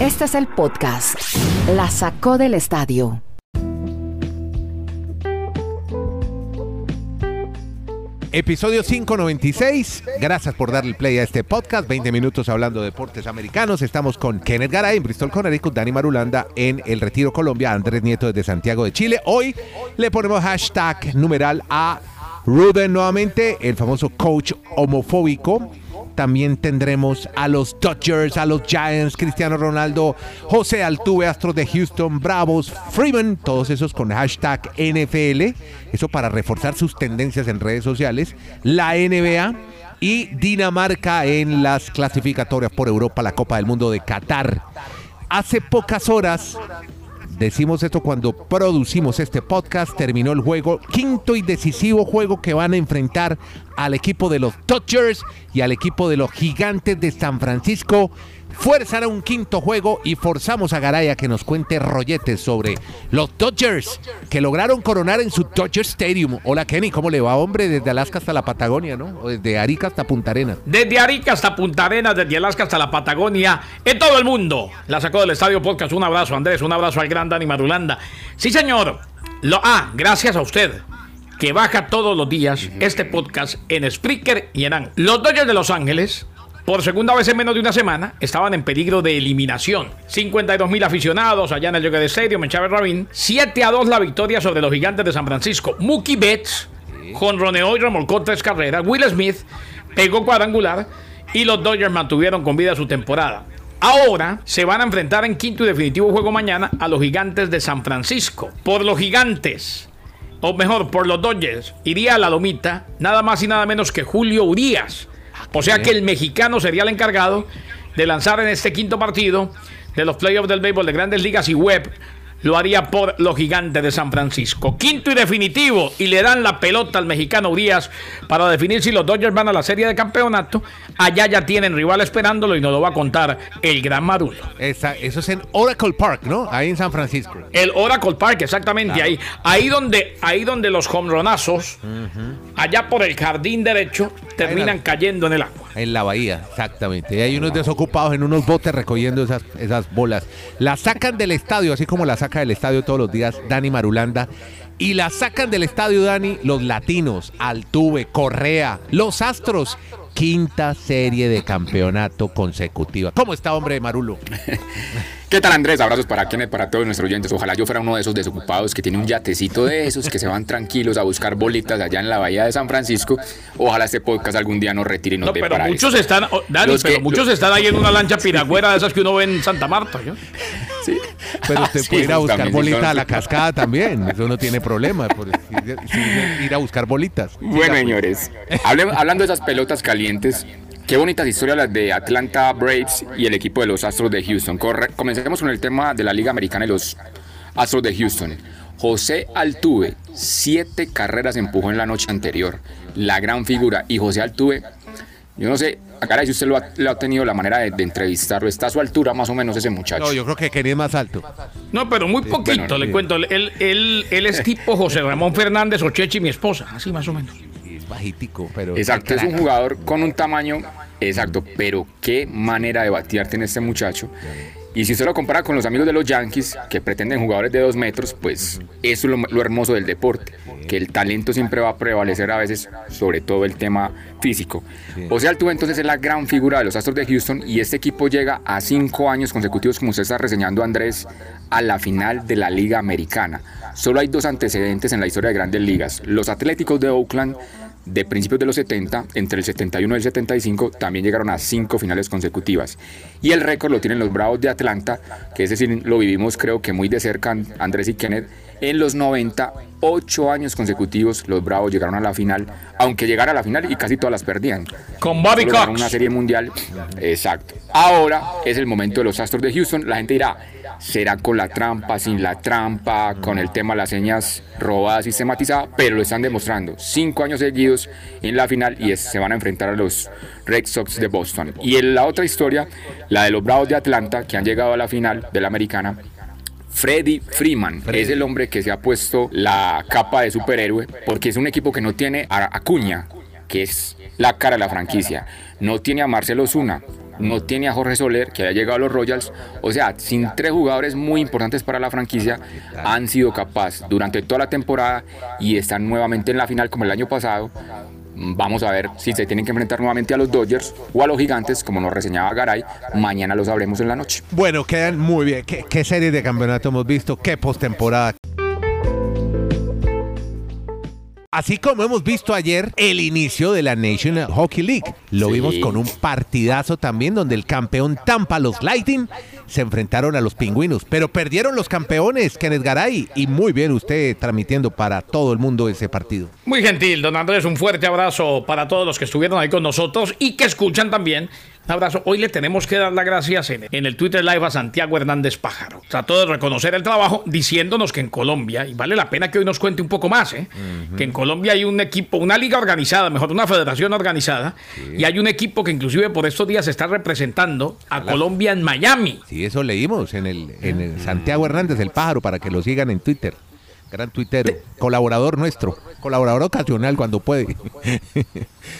Este es el podcast. La sacó del estadio. Episodio 596. Gracias por darle play a este podcast. 20 minutos hablando de deportes americanos. Estamos con Kenneth Garay en Bristol, Connecticut, Dani Marulanda en El Retiro, Colombia, Andrés Nieto desde Santiago de Chile. Hoy le ponemos hashtag numeral a Ruden nuevamente, el famoso coach homofóbico. También tendremos a los Dodgers, a los Giants, Cristiano Ronaldo, José Altuve, Astros de Houston, Bravos, Freeman, todos esos con hashtag NFL. Eso para reforzar sus tendencias en redes sociales. La NBA y Dinamarca en las clasificatorias por Europa, la Copa del Mundo de Qatar. Hace pocas horas Decimos esto cuando producimos este podcast. Terminó el juego, quinto y decisivo juego que van a enfrentar al equipo de los Dodgers y al equipo de los Gigantes de San Francisco fuerzan a un quinto juego y forzamos a Garay a que nos cuente rolletes sobre los Dodgers que lograron coronar en su Dodger Stadium. Hola Kenny, ¿cómo le va, hombre? Desde Alaska hasta la Patagonia, ¿no? O desde Arica hasta Punta Arenas. Desde Arica hasta Punta Arenas, desde Alaska hasta la Patagonia, en todo el mundo. La sacó del Estadio Podcast. Un abrazo, Andrés. Un abrazo al gran Dani Marulanda. Sí, señor. Lo, ah, gracias a usted que baja todos los días este podcast en Spreaker y en Los Dodgers de Los Ángeles por segunda vez en menos de una semana, estaban en peligro de eliminación. 52 mil aficionados allá en el de Stadium en Chávez Rabin. 7 a 2 la victoria sobre los gigantes de San Francisco. Mookie Betts, con Roneo y remolcó tres carreras. Will Smith pegó cuadrangular y los Dodgers mantuvieron con vida su temporada. Ahora se van a enfrentar en quinto y definitivo juego mañana a los gigantes de San Francisco. Por los gigantes, o mejor, por los Dodgers, iría a la lomita nada más y nada menos que Julio Urias o sea que el mexicano sería el encargado de lanzar en este quinto partido de los playoffs del béisbol de grandes ligas y web lo haría por los gigantes de San Francisco. Quinto y definitivo, y le dan la pelota al mexicano Urias para definir si los Dodgers van a la serie de campeonato. Allá ya tienen rival esperándolo y nos lo va a contar el gran Marulo. eso es en Oracle Park, ¿no? Ahí en San Francisco. El Oracle Park, exactamente, ahí. Ahí donde, ahí donde los homronazos, allá por el jardín derecho, terminan cayendo en el agua. En la bahía, exactamente. Y hay unos desocupados en unos botes recogiendo esas, esas bolas. La sacan del estadio, así como la saca del estadio todos los días Dani Marulanda. Y la sacan del estadio, Dani, los latinos, Altuve, Correa, los Astros. Quinta serie de campeonato consecutiva. ¿Cómo está, hombre, Marulo? ¿Qué tal Andrés? Abrazos para quienes, para todos nuestros oyentes. Ojalá yo fuera uno de esos desocupados que tiene un yatecito de esos, que se van tranquilos a buscar bolitas allá en la bahía de San Francisco. Ojalá este podcast algún día nos retire y nos no, pero muchos están, oh, Dani, pero muchos están ahí en una lancha piragüera de esas que uno ve en Santa Marta. Sí. Pero usted puede ir a buscar bolitas a la cascada también. Eso no tiene problema. Por ir a buscar bolitas. Bueno, señores, hablando de esas pelotas calientes, Qué bonitas historias las de Atlanta Braves y el equipo de los Astros de Houston. comencemos con el tema de la Liga Americana y los Astros de Houston. José Altuve, siete carreras empujó en la noche anterior. La gran figura. Y José Altuve, yo no sé, acá si usted lo ha, tenido la manera de, entrevistarlo. ¿Está a su altura más o menos ese muchacho? No, yo creo que quería más alto. No, pero muy poquito, le cuento. Él, él, él, es tipo José Ramón Fernández Ochechi, mi esposa, así más o menos bajitico, pero. Exacto, es un jugador con un tamaño. Exacto, pero qué manera de batear tiene este muchacho. Y si usted lo compara con los amigos de los Yankees, que pretenden jugadores de dos metros, pues eso es lo, hermoso del deporte, que el talento siempre va a prevalecer a veces sobre todo el tema físico. O sea, tú entonces es la gran figura de los Astros de Houston y este equipo llega a cinco años consecutivos, como usted está reseñando Andrés, a la final de la Liga Americana. Solo hay dos antecedentes en la historia de grandes ligas. Los Atléticos de Oakland de principios de los 70, entre el 71 y el 75, también llegaron a cinco finales consecutivas. Y el récord lo tienen los Bravos de Atlanta, que es decir, lo vivimos creo que muy de cerca Andrés y Kenneth. En los 90, ocho años consecutivos, los Bravos llegaron a la final, aunque llegaron a la final y casi todas las perdían. Con Bobby Cox. Una serie mundial. Exacto. Ahora es el momento de los Astros de Houston. La gente dirá, será con la trampa, sin la trampa, con el tema de las señas robadas, sistematizadas, pero lo están demostrando. Cinco años seguidos en la final y se van a enfrentar a los Red Sox de Boston. Y en la otra historia, la de los Bravos de Atlanta, que han llegado a la final de la americana. Freddy Freeman es el hombre que se ha puesto la capa de superhéroe porque es un equipo que no tiene a Acuña, que es la cara de la franquicia. No tiene a Marcelo Zuna, no tiene a Jorge Soler, que había llegado a los Royals. O sea, sin tres jugadores muy importantes para la franquicia, han sido capaces durante toda la temporada y están nuevamente en la final como el año pasado. Vamos a ver si se tienen que enfrentar nuevamente a los Dodgers o a los Gigantes, como nos reseñaba Garay. Mañana lo sabremos en la noche. Bueno, quedan muy bien. ¿Qué, qué series de campeonato hemos visto? ¿Qué postemporada? Así como hemos visto ayer el inicio de la National Hockey League. Lo Sí. vimos con un partidazo también donde el campeón Tampa, los Lightning, se enfrentaron a los pingüinos. Pero perdieron los campeones, Kenneth Garay. Y muy bien usted transmitiendo para todo el mundo ese partido. Muy gentil, don Andrés, un fuerte abrazo para todos los que estuvieron ahí con nosotros y que escuchan también. Un abrazo. Hoy le tenemos que dar las gracias en, en el Twitter Live a Santiago Hernández Pájaro. Trató de reconocer el trabajo diciéndonos que en Colombia, y vale la pena que hoy nos cuente un poco más, ¿eh? que en Colombia hay un equipo, una liga organizada, mejor, una federación organizada, y hay un equipo que inclusive por estos días está representando a Colombia en Miami. Sí, eso leímos en el, en el Santiago Hernández, el pájaro, para que lo sigan en Twitter. Gran tuitero, colaborador nuestro, colaborador ocasional cuando puede.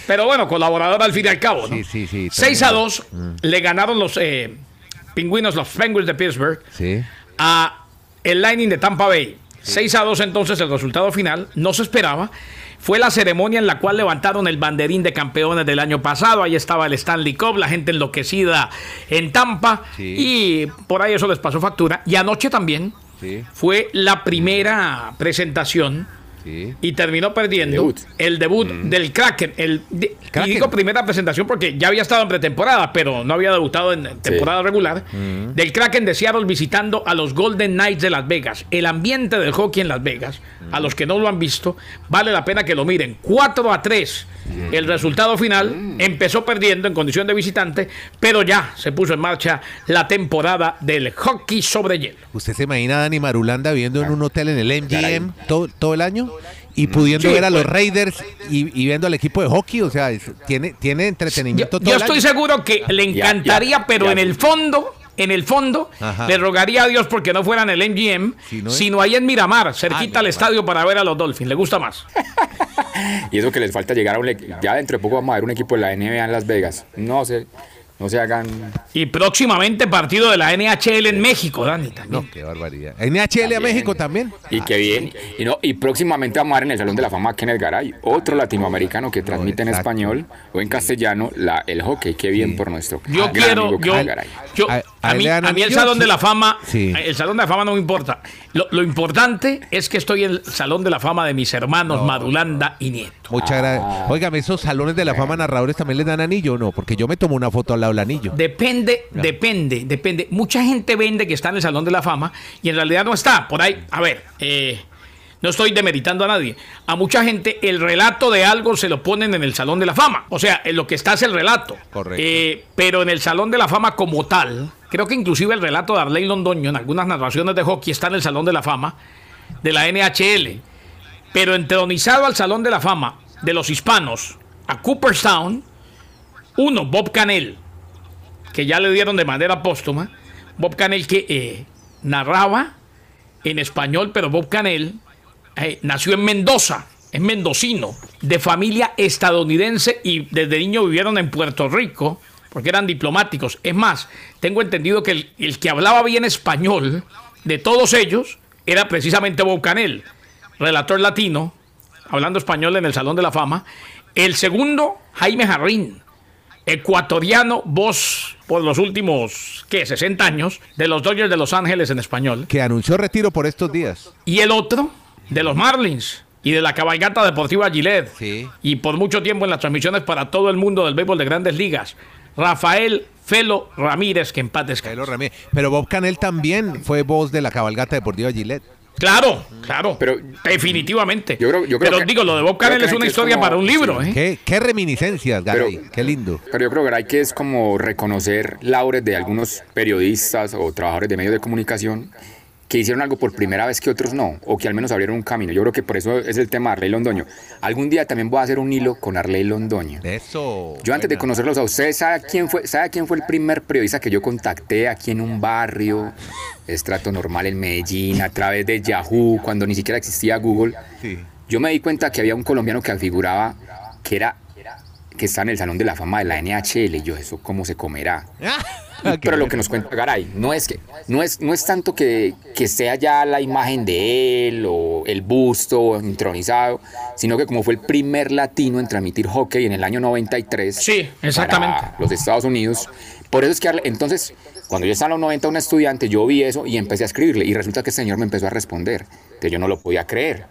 Pero bueno, colaborador al fin y al cabo. ¿no? Sí, sí, sí, 6 a tremendo. 2 le ganaron los eh, pingüinos, los Penguins de Pittsburgh, Sí. a el Lightning de Tampa Bay. 6 a 2 entonces el resultado final, no se esperaba. Fue la ceremonia en la cual levantaron el banderín de campeones del año pasado. Ahí estaba el Stanley Cup, la gente enloquecida en Tampa. Sí. Y por ahí eso les pasó factura. Y anoche también Fue la primera presentación Sí. y terminó perdiendo Debut. el debut del Kraken. El, de- Kraken. Y digo primera presentación porque ya había estado en pretemporada, pero no había debutado en temporada regular. Del Kraken de Seattle visitando a los Golden Knights de Las Vegas. El ambiente del hockey en Las Vegas, a los que no lo han visto, vale la pena que lo miren. 4 a 3. El resultado final empezó perdiendo en condición de visitante, pero ya se puso en marcha la temporada del hockey sobre hielo. ¿Usted se imagina a Dani Marulanda viviendo en un hotel en el MGM todo, todo el año? Y pudiendo Sí, ver a los. Raiders y, y viendo al equipo de hockey, o sea, es- tiene, tiene Yo, entretenimiento todo yo el estoy año. seguro que le encantaría, ya, pero ya. en el fondo, en el fondo, Ajá. le rogaría a Dios porque no fuera en el MGM, Si no es- sino ahí en Miramar, cerquita Ah, al estadio para ver a los Dolphins. ¿Le gusta más? Y eso que les falta llegar a un. Ya dentro de poco vamos a ver un equipo de la NBA en Las Vegas. No se, no se hagan. Y próximamente partido de la NHL en México, Dani. también. No, qué barbaridad. NHL a México también. Y qué bien. Y, no, y próximamente vamos a ver en el Salón de la Fama a Kenneth Garay, otro latinoamericano que transmite en español o en castellano la, el hockey. Qué bien por nuestro. Yo gran quiero, amigo yo, Garay. yo- A- mí, a el Salón de la Fama, Sí. el Salón de la Fama no me importa. Lo, lo importante es que estoy en el Salón de la Fama de mis hermanos Madulanda y Nieto. Muchas gracias. Óigame, esos salones de la fama narradores también les dan anillo o no? Porque yo me tomo una foto al lado del anillo. Depende, depende, depende. Mucha gente vende que está en el Salón de la Fama y en realidad no está. Por ahí, a ver, eh, no estoy demeritando a nadie. A mucha gente el relato de algo se lo ponen en el Salón de la Fama. O sea, en lo que está es el relato. Correcto. Eh, pero en el Salón de la Fama como tal, creo que inclusive el relato de Arley Londoño en algunas narraciones de hockey está en el Salón de la Fama de la NHL. Pero entronizado al Salón de la Fama de los hispanos a Cooperstown, uno, Bob Canel, que ya le dieron de manera póstuma. Bob Canel que eh, narraba en español, pero Bob Canel eh, nació en Mendoza, es mendocino, de familia estadounidense y desde niño vivieron en Puerto Rico porque eran diplomáticos. Es más, tengo entendido que el, el que hablaba bien español de todos ellos era precisamente Bob Canel, relator latino, hablando español en el Salón de la Fama. El segundo, Jaime Jarrín, ecuatoriano, voz por los últimos, ¿qué? 60 años, de los Dodgers de Los Ángeles en español. Que anunció retiro por estos días. Y el otro, de los Marlins y de la cabalgata deportiva Gillette. Sí. Y por mucho tiempo en las transmisiones para todo el mundo del béisbol de grandes ligas, Rafael Felo Ramírez, que en paz descanse. Jairo Ramírez. Pero Bob Canel también fue voz de la cabalgata deportiva Gillette. Claro, claro. Pero- definitivamente. Yo creo- yo creo Pero que- digo, lo de Bob Canel es una es historia como- para un libro, sí. ¿eh? ¿Qué, qué reminiscencias? Pero- qué lindo. Pero yo creo Garay, que es como reconocer laures de algunos periodistas o trabajadores de medios de comunicación que hicieron algo por primera vez que otros no, o que al menos abrieron un camino. Yo creo que por eso es el tema de Arley Londoño. Algún día también voy a hacer un hilo con Arley Londoño. Eso. Yo antes de conocerlos a ustedes, ¿sabe quién fue, sabe quién fue el primer periodista que yo contacté aquí en un barrio, estrato normal en Medellín, a través de Yahoo, cuando ni siquiera existía Google? Sí. Yo me di cuenta que había un colombiano que figuraba que era que está en el Salón de la Fama de la NHL. Y yo, ¿eso cómo se comerá? Pero lo que nos cuenta Garay, no es que no es, no es tanto que, que sea ya la imagen de él o el busto entronizado, sino que como fue el primer latino en transmitir hockey en el año 93 Sí, exactamente. para los Estados Unidos, por eso es que entonces cuando yo estaba en los 90 un estudiante, yo vi eso y empecé a escribirle y resulta que el señor me empezó a responder. Entonces yo no lo podía creer.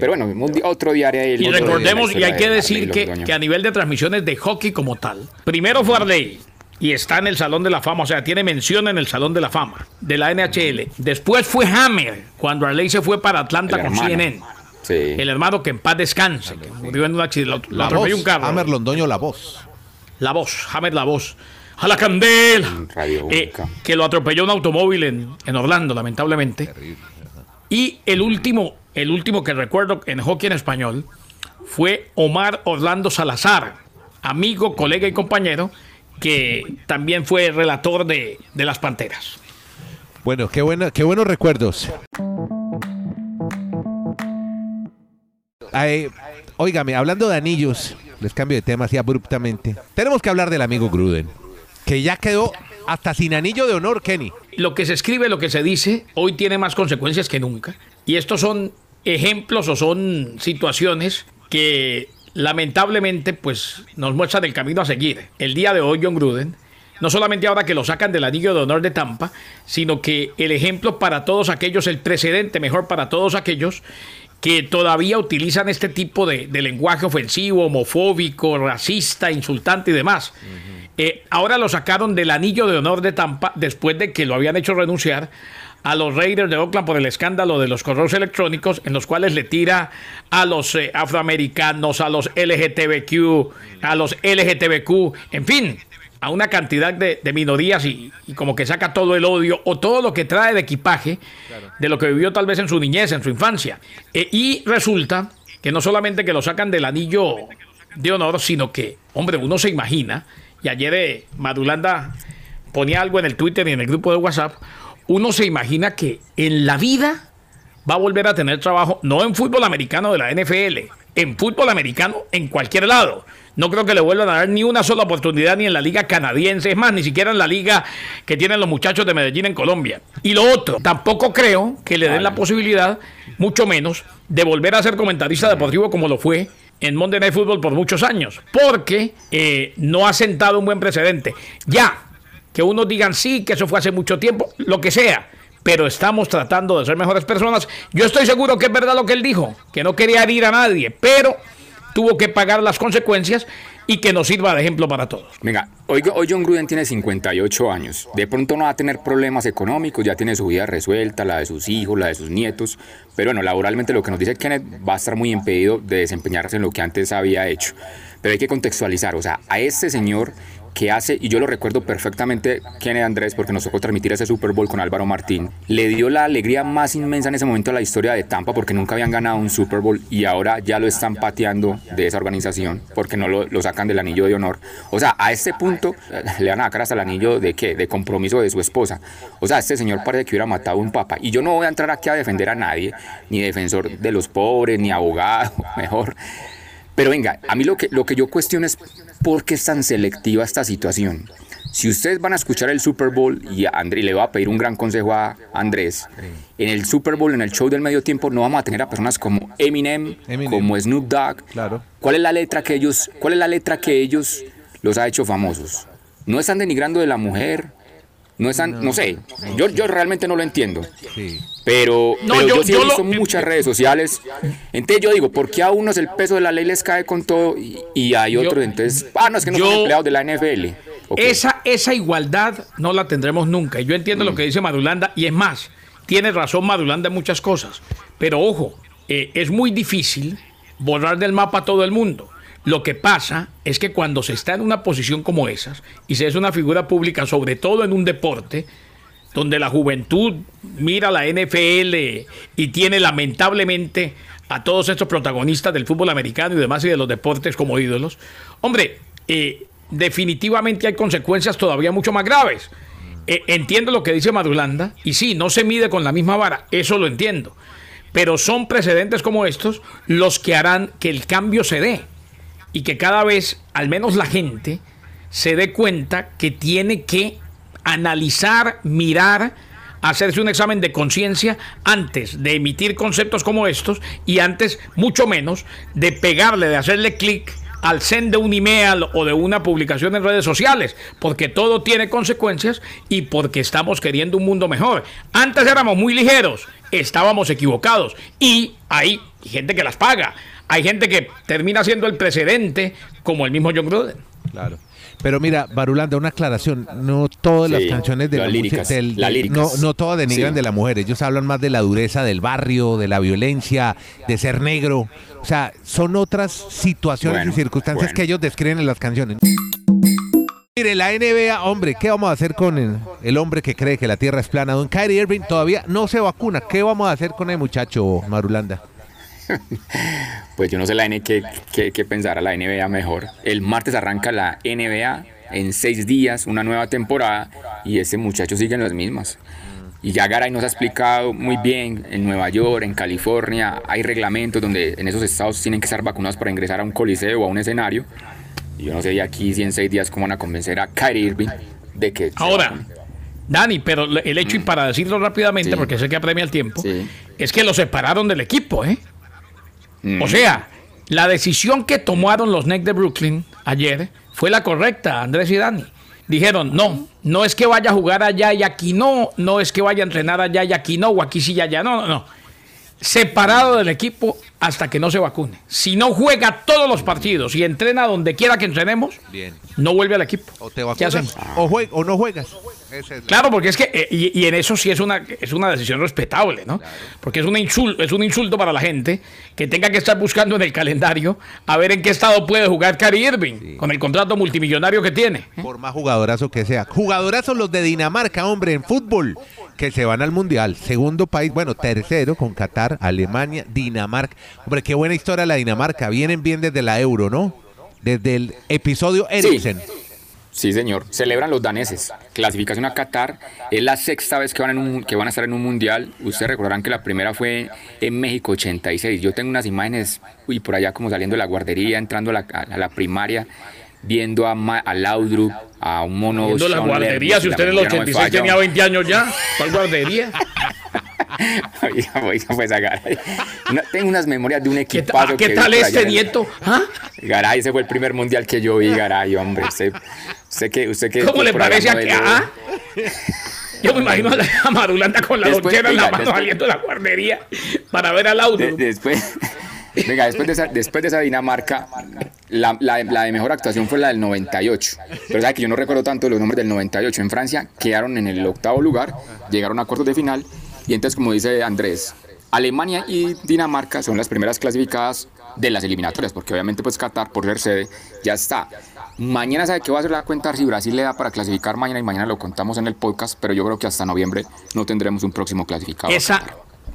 Pero bueno, un di- otro diario de él. Y recordemos, y hay que de decir que, que a nivel de transmisiones de hockey como tal, primero fue Arley y está en el Salón de la Fama, o sea, tiene mención en el Salón de la Fama de la NHL. Después fue Hammer, cuando Arley se fue para Atlanta El con hermano. CNN. Sí. El hermano que en paz descanse, que murió en un accidente, La atropelló voz, un carro. Hammer Londoño, la voz. La voz, Hammer la voz. A la candela. Radio Eh, que lo atropelló un automóvil en, en Orlando, lamentablemente. Y el último, el último que recuerdo en hockey en español fue Omar Orlando Salazar, amigo, colega y compañero, que también fue relator de, de las Panteras. Bueno, qué, buena, qué buenos recuerdos. Ay, óigame, hablando de anillos, les cambio de tema así abruptamente. Tenemos que hablar del amigo Gruden, que ya quedó hasta sin anillo de honor, Kenny. Lo que se escribe, lo que se dice, hoy tiene más consecuencias que nunca. Y estos son ejemplos o son situaciones que lamentablemente pues nos muestran el camino a seguir. El día de hoy John Gruden, no solamente ahora que lo sacan del anillo de honor de Tampa, sino que el ejemplo para todos aquellos, el precedente mejor para todos aquellos que todavía utilizan este tipo de, de lenguaje ofensivo, homofóbico, racista, insultante y demás. Eh, ahora lo sacaron del anillo de honor de Tampa después de que lo habían hecho renunciar a los Raiders de Oakland por el escándalo de los correos electrónicos en los cuales le tira a los eh, afroamericanos, a los LGTBQ, a los LGTBQ, en fin, a una cantidad de, de minorías y, y como que saca todo el odio o todo lo que trae de equipaje de lo que vivió tal vez en su niñez, en su infancia. Eh, y resulta que no solamente que lo sacan del anillo de honor, sino que, hombre, uno se imagina, y ayer eh, Madulanda ponía algo en el Twitter y en el grupo de WhatsApp, uno se imagina que en la vida va a volver a tener trabajo, no en fútbol americano de la NFL, en fútbol americano en cualquier lado. No creo que le vuelvan a dar ni una sola oportunidad ni en la liga canadiense, es más, ni siquiera en la liga que tienen los muchachos de Medellín en Colombia. Y lo otro, tampoco creo que le den la posibilidad, mucho menos, de volver a ser comentarista deportivo como lo fue en Monday Night Football por muchos años, porque eh, no ha sentado un buen precedente. Ya, que unos digan sí, que eso fue hace mucho tiempo, lo que sea, pero estamos tratando de ser mejores personas. Yo estoy seguro que es verdad lo que él dijo, que no quería herir a nadie, pero tuvo que pagar las consecuencias y que nos sirva de ejemplo para todos. Venga, hoy, hoy John Gruden tiene 58 años. De pronto no va a tener problemas económicos, ya tiene su vida resuelta, la de sus hijos, la de sus nietos. Pero bueno, laboralmente lo que nos dice Kenneth va a estar muy impedido de desempeñarse en lo que antes había hecho. Pero hay que contextualizar, o sea, a este señor que hace, y yo lo recuerdo perfectamente, Kenneth Andrés, porque nos tocó transmitir ese Super Bowl con Álvaro Martín, le dio la alegría más inmensa en ese momento a la historia de Tampa, porque nunca habían ganado un Super Bowl y ahora ya lo están pateando de esa organización, porque no lo, sacan del anillo de honor. O sea, a este punto le van a sacar hasta el anillo de qué? De compromiso de su esposa. O sea, este señor parece que hubiera matado a un papa. Y yo no voy a entrar aquí a defender a nadie, ni defensor de los pobres, ni abogado, mejor. Pero venga, a mí lo que, lo que yo cuestiono es por qué es tan selectiva esta situación. Si ustedes van a escuchar el Super Bowl y André le va a pedir un gran consejo a Andrés, en el Super Bowl, en el show del medio tiempo, no vamos a tener a personas como Eminem, Eminem. como Snoop Dogg. Claro. ¿Cuál es la letra que ellos, cuál es la letra que ellos los ha hecho famosos? No están denigrando de la mujer, no están, no, sé, yo, yo realmente no lo entiendo. Sí. Pero, No, pero yo- yo, sí he yo visto lo- muchas redes sociales. Entonces yo digo, ¿por qué a unos el peso de la ley les cae con todo y, y hay otros? Entonces, ah, no, es que no son empleados de la NFL. Esa, esa igualdad no la tendremos nunca. Y Yo entiendo lo que dice Madulanda, y es más, tiene razón Madulanda en muchas cosas. Pero ojo, eh, es muy difícil borrar del mapa a todo el mundo. Lo que pasa es que cuando se está en una posición como esas y se es una figura pública, sobre todo en un deporte, donde la juventud mira la NFL y tiene lamentablemente a todos estos protagonistas del fútbol americano y demás y de los deportes como ídolos, hombre, eh, definitivamente hay consecuencias todavía mucho más graves. Eh, entiendo lo que dice Madulanda y sí, no se mide con la misma vara, eso lo entiendo, pero son precedentes como estos los que harán que el cambio se dé. Y que cada vez, al menos la gente, se dé cuenta que tiene que analizar, mirar, hacerse un examen de conciencia antes de emitir conceptos como estos y antes, mucho menos, de pegarle, de hacerle clic al send de un email o de una publicación en redes sociales, porque todo tiene consecuencias y porque estamos queriendo un mundo mejor. Antes éramos muy ligeros, estábamos equivocados y hay gente que las paga. Hay gente que termina siendo el precedente, como el mismo John Gruden. Claro. Pero mira, Barulanda, una aclaración. No todas las canciones de las la líricas, del- líricas. no, no todas denigran Sí. de la mujer. Ellos hablan más de la dureza del barrio, de la violencia, de ser negro. O sea, son otras situaciones Bueno, y circunstancias bueno. que ellos describen en las canciones. Mire, la NBA, hombre, ¿qué vamos a hacer con el, el hombre que cree que la Tierra es plana? Don Kyrie Irving todavía no se vacuna. ¿Qué vamos a hacer con el muchacho, Marulanda? Pues yo no sé la N qué, qué, qué pensará la NBA mejor. El martes arranca la NBA en seis días, una nueva temporada, y ese muchacho sigue en las mismas. Y ya Garay nos ha explicado muy bien, en Nueva York, en California, hay reglamentos donde en esos estados tienen que estar vacunados para ingresar a un coliseo o a un escenario. Y yo no sé de aquí si en seis días cómo van a convencer a Kyrie Irving de que... Ahora. Dani, pero el hecho, y para decirlo rápidamente, Sí. porque sé que apremia el tiempo, Sí. es que lo separaron del equipo, ¿eh? Mm. O sea, la decisión que tomaron los Nets de Brooklyn ayer fue la correcta, Andrés y Dani. Dijeron, no, no es que vaya a jugar allá y aquí no, no es que vaya a entrenar allá y aquí no, o aquí sí y allá, no, no, no. Separado del equipo hasta que no se vacune. Si no juega todos los partidos y entrena donde quiera que entrenemos, Bien. no vuelve al equipo. O te ¿Qué vacunas hacemos? o, jue- o no juegas. Claro, porque es que, eh, y, y en eso sí es una, es una decisión respetable, ¿no? Porque es, una insul- es un insulto para la gente que tenga que estar buscando en el calendario a ver en qué estado puede jugar Kyrie Irving con el contrato multimillonario que tiene. Por más jugadorazo que sea. Jugadorazos los de Dinamarca, hombre, en fútbol, que se van al Mundial. Segundo país, bueno, tercero con Qatar, Alemania, Dinamarca. Hombre, qué buena historia la Dinamarca. Vienen bien desde la Euro, ¿no? Desde el episodio Eriksen. Sí, señor. Celebran los daneses. Clasificación a Qatar. Es la sexta vez que van, en un- que van a estar en un mundial. Ustedes recordarán que la primera fue en México 86. Yo tengo unas imágenes, uy, por allá como saliendo de la guardería, entrando a la, a la primaria, viendo a, Ma- a Laudrup, a un mono. Viendo la Sean guardería, Lerner, si la usted en el memoria no me 86 falla. tenía 20 años ya, ¿cuál guardería? Oiga, oiga, pues a Garay. Una- tengo unas memorias de un ¿Qué, equipazo. ta- ¿qué que vi tal este nieto? ¿Ah? Garay, ese fue el primer mundial que yo vi, Garay, hombre. Usted, usted que, usted que ¿Cómo le parece a que? ah? Yo me imagino a la a Marulanda con la Después, lonchera en la mano después- saliendo de la guardería para ver al auto. De- después, venga, después de, esa, después de esa Dinamarca, la, la- la de mejor actuación fue la del 98. Pero sabe que yo no recuerdo tanto los nombres del 98. En Francia quedaron en el octavo lugar, llegaron a cuartos de final. Y entonces, como dice Andrés, Alemania y Dinamarca son las primeras clasificadas de las eliminatorias, porque obviamente pues Qatar, por ser sede, ya está. Mañana sabe que va a ser la cuenta si Brasil le da para clasificar mañana y mañana lo contamos en el podcast, pero yo creo que hasta noviembre no tendremos un próximo clasificado. Esa,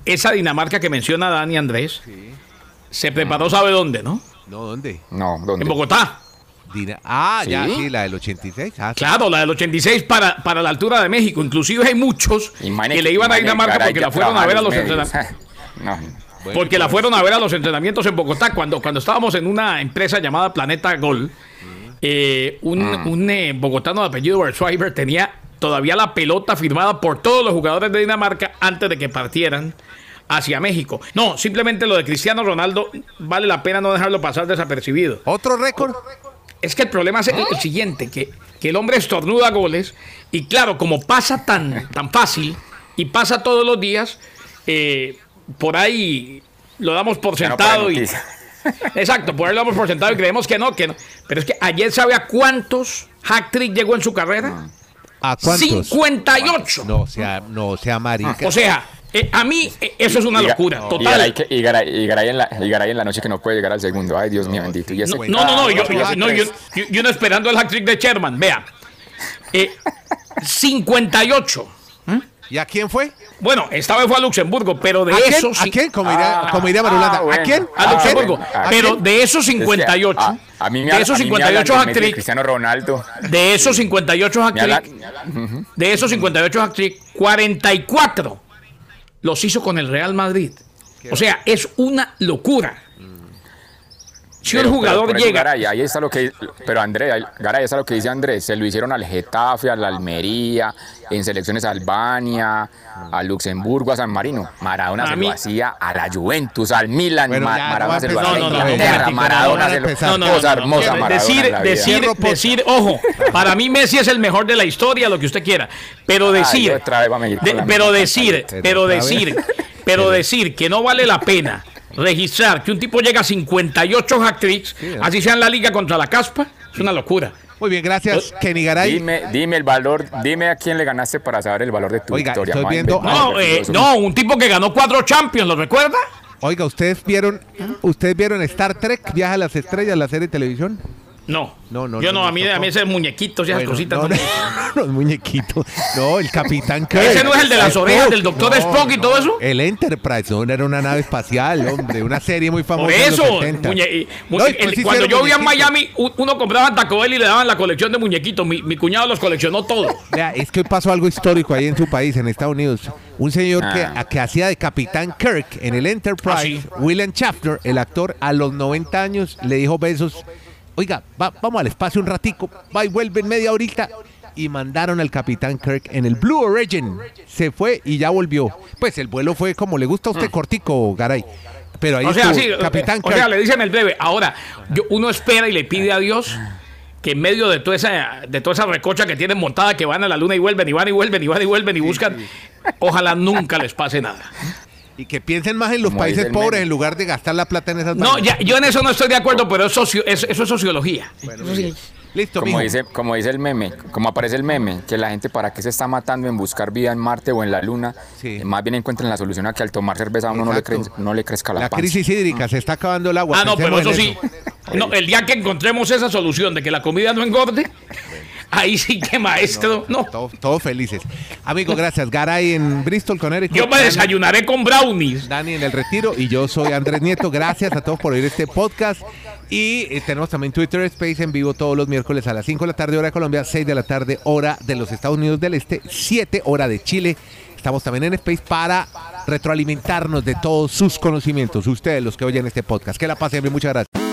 esa Dinamarca que menciona Dani Andrés se preparó, ¿sabe dónde, no? No, ¿dónde? No, ¿dónde? En Bogotá. Dina- ah, ya, ¿Sí? sí, la del 86. Ah, sí. Claro, la del 86 para, para la altura de México. Inclusive hay muchos que le iban a Dinamarca porque que la fueron a ver a los entrenamientos. No, Porque la fueron a ver a los entrenamientos en Bogotá. Cuando, cuando estábamos en una empresa llamada Planeta Gol, eh, un, un, eh, bogotano de apellido Schreiber tenía todavía la pelota firmada por todos los jugadores de Dinamarca antes de que partieran hacia México. No, simplemente lo de Cristiano Ronaldo vale la pena no dejarlo pasar desapercibido. ¿Otro récord? Es que el problema es el, el siguiente, que, que el hombre estornuda goles y claro, como pasa tan, tan fácil y pasa todos los días, eh, por ahí lo damos por sentado y... Exacto, por ahí lo damos por sentado y creemos que no, que no. Pero es que ayer sabe a cuántos hat-trick llegó en su carrera. ¿A cuántos? 58. No sea, no sea marica. O sea, eh, a mí eh, eso es una locura, Y total. Garay, que- y Garay- y Garay en la, y Garay en la noche que no puede llegar al segundo. Ay, Dios mío bendito. Y ese- No, no, no, no, yo, Ah, yo- ah, no, yo, yo- yo no esperando el hat-trick de Sherman, vea. Eh, 58. ¿Y a quién fue? Bueno, esta vez fue a Luxemburgo, pero de ¿A quién? esos... ¿A sí- quién? Como diría, Ah, como diría Marulanda. ah, bueno. ¿A quién? A Ah, Luxemburgo. bueno, ¿a pero quién? de esos Es que 58, a, a mí me de esos a mí me 58 hablan de Cristiano Ronaldo. de esos 58 Me hat-trick, hablan- de esos 58 hat-trick, 44 los hizo con el Real Madrid. O sea, es una locura. Si un Pero- jugador pero llega. Garay, ahí está lo que. Pero Andrés, ahí- Garay, está lo que dice Andrés. Se lo hicieron al Getafe, a la Almería, en selecciones a Albania, a Luxemburgo, a San Marino. Maradona A se mí- lo hacía a la Juventus, al Milan. Bueno, Ma- Maradona se lo hacía No, a no, no, Inglaterra. Maradona se lo. no, hermosa, Maradona decir, decir, decir, ojo, para mí Messi es el mejor de la historia, lo que usted quiera, pero Ay, decir, otra vez va a medir de- pero decir, pero decir, pero decir que no vale la pena registrar que un tipo llega a 58 hat-tricks, así sea en la liga contra la caspa, es una locura. Muy bien, gracias, Kenny Garay. Dime, dime el valor, dime a quién le ganaste para saber el valor de tu Oiga, victoria. estoy viendo- No, eh, no, un tipo que ganó cuatro Champions, ¿lo recuerda? Oiga, ¿ustedes vieron, ¿ustedes vieron Star Trek, Viaje a las Estrellas, la serie de televisión? No, No, no, yo no no, a mí, a mí ese muñequitos y esas Bueno, cositas. no, no me- no, los muñequitos. No, el Capitán Kirk. Ese no es el de las orejas del Doctor Spock y todo eso. El Enterprise, no, era una nave espacial, hombre, una serie muy famosa. Por en los eso, 70. muñe- y- mu- No, y el- después cuando yo vivía en. Miami, uno compraba en Taco Bell y le daban la colección de muñequitos. Mi, mi cuñado los coleccionó todo. Vea, es que hoy pasó algo histórico ahí en su país, en Estados Unidos. Un señor que, Ah. a- que hacía de Capitán Kirk en el Enterprise, Ah, sí. William Shatner, el actor, a los 90 años le dijo besos. Oiga, va- vamos al espacio un ratico, va y vuelve en media horita. Y mandaron al Capitán Kirk en el Blue Origin. Se fue y ya volvió. Pues el vuelo fue como le gusta a usted, cortico, Garay. Pero ahí Mm. O sea, sí, Capitán o sea, Kirk. le dicen el breve. Ahora, yo- uno espera y le pide a Dios que en medio de toda esa de toda esa recocha que tienen montada, que van a la luna y vuelven, y van y vuelven, y van y vuelven, y buscan, ojalá nunca les pase nada. Y que piensen más en los Como países pobres en lugar de gastar la plata en esas No, ya, yo en eso no estoy de acuerdo, pero es socio- es- eso es sociología. Listo, Como mijo. dice, como dice el meme, como aparece el meme, que la gente para qué se está matando en buscar vida en Marte o en la Luna, Sí. eh, más bien encuentran la solución a que al tomar cerveza a uno no le, cre- no le crezca la, La panza. crisis hídrica, se está acabando el agua. Ah, no, pero eso pensemos sí. No, el día que encontremos esa solución de que la comida no engorde, ahí sí que maestro. No. Todos, felices. Amigo, gracias. Garay en Bristol, Connecticut. Yo me desayunaré con brownies. Dani en el retiro y yo soy Andrés Nieto. Gracias a todos por oír este podcast. Y eh, tenemos también Twitter Space en vivo todos los miércoles a las 5 de la tarde, hora de Colombia, 6 de la tarde, hora de los Estados Unidos del Este, 7 hora de Chile. Estamos también en Space para retroalimentarnos de todos sus conocimientos, ustedes los que oyen este podcast. Que la pasen bien, muchas gracias.